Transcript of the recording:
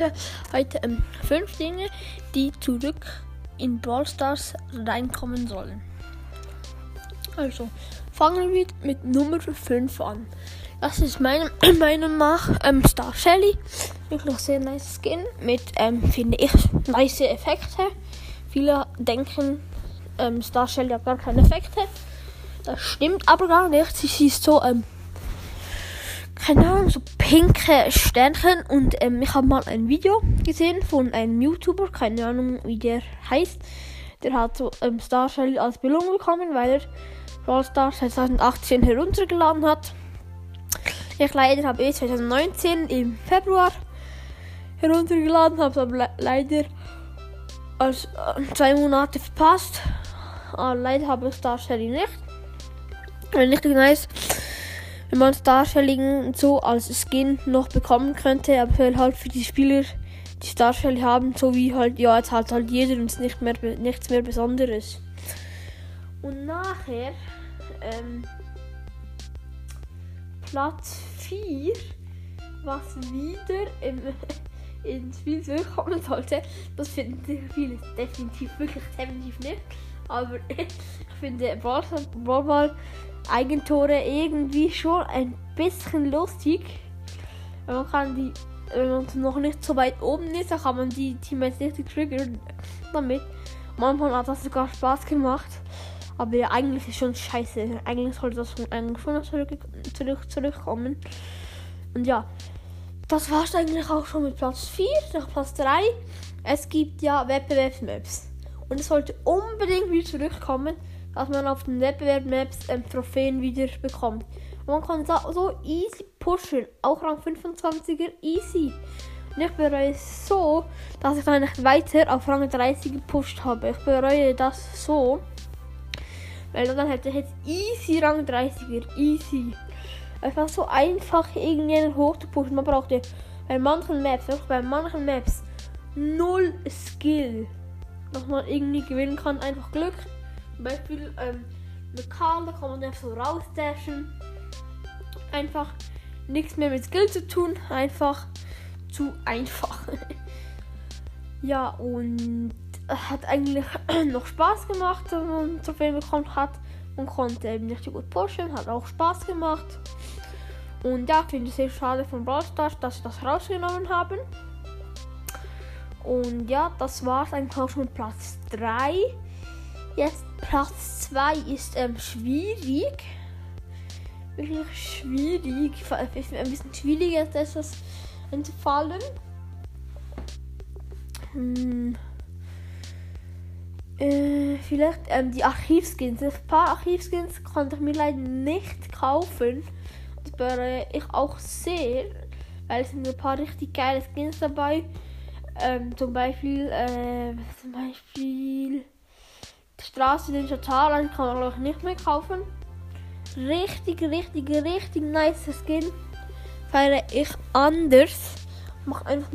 Leute, heute ähm, fünf Dinge, die zurück in Brawl Stars reinkommen sollen. Also, fangen wir mit Nummer 5 an. Das ist meiner Meinung nach ähm, Star Shelly. Wirklich sehr nice Skin mit, ähm, finde ich, nice Effekte. Viele denken, ähm, Star Shelly hat gar keine Effekte. Das stimmt aber gar nicht. Sie ist so, ähm, keine Ahnung, so pinke Sternchen. Und ähm, ich habe mal ein Video gesehen von einem YouTuber, keine Ahnung, wie der heißt. Der hat so ähm, Star Shelly als Belohnung bekommen, weil er Brawl Stars 2018 heruntergeladen hat. Ich leider habe eh 2019 im Februar heruntergeladen, habe es aber le leider als äh, zwei Monate verpasst. Aber leider habe ich Star Shelly nicht. Wenn nicht nice, wenn man Star Shelly so als Skin noch bekommen könnte, aber halt für die Spieler, die Star Shelly haben, so wie halt, ja, jetzt hat halt jeder und nicht mehr, nichts mehr Besonderes. Und nachher, ähm, Platz 4, was wieder im, ins Spiel zurückkommen sollte. Das finden viele definitiv, wirklich definitiv nicht. Aber ich finde Brawl Eigentore irgendwie schon ein bisschen lustig. Man kann die, wenn man noch nicht so weit oben ist, dann kann man die Teammates richtig triggern damit. Manchmal hat das sogar Spaß gemacht. Aber ja, eigentlich ist schon scheiße. Eigentlich sollte das von eigentlich schon zurück, zurück, zurückkommen. Und ja, das war es eigentlich auch schon mit Platz 4. Nach Platz 3. Es gibt ja Wettbewerbsmaps. Und es sollte unbedingt wieder zurückkommen, dass man auf den Wettbewerbsmaps ähm, Trophäen wieder bekommt. Und man kann so, so easy pushen. Auch Rang 25er easy. Und ich bereue es so, dass ich dann nicht weiter auf Rang 30 gepusht habe. Ich bereue das so. Weil dann hätte ich jetzt easy Rang 30er. Easy. Einfach so einfach irgendjemanden hochzupushen. Man braucht ja bei manchen Maps, auch bei manchen Maps, null Skill. Dass man irgendwie gewinnen kann. Einfach Glück. Zum Beispiel ähm, mit Karl, da kann man einfach so rausdashen. Einfach nichts mehr mit Skill zu tun. Einfach zu einfach. ja, und hat eigentlich noch Spaß gemacht, wenn man viel bekommen hat. Man konnte eben nicht so gut pushen, hat auch Spaß gemacht. Und ja, ich finde es sehr schade von Brawl Stars, dass sie das rausgenommen haben. Und ja, das war es eigentlich auch schon mit Platz 3. Jetzt Platz 2 ist ähm, schwierig. Wirklich schwierig. Ist ein bisschen schwieriger, das entfallen. Hm. Äh, vielleicht ähm, die Archivskins. Ein paar Archivskins konnte ich mir leider nicht kaufen. Das bereue ich auch sehr, weil es sind ein paar richtig geile Skins dabei. Ähm, zum Beispiel, äh, zum Beispiel die Straße den Total kann man glaube ich nicht mehr kaufen. Richtig, richtig, richtig nice Skin. Feiere ich anders. Mach einfach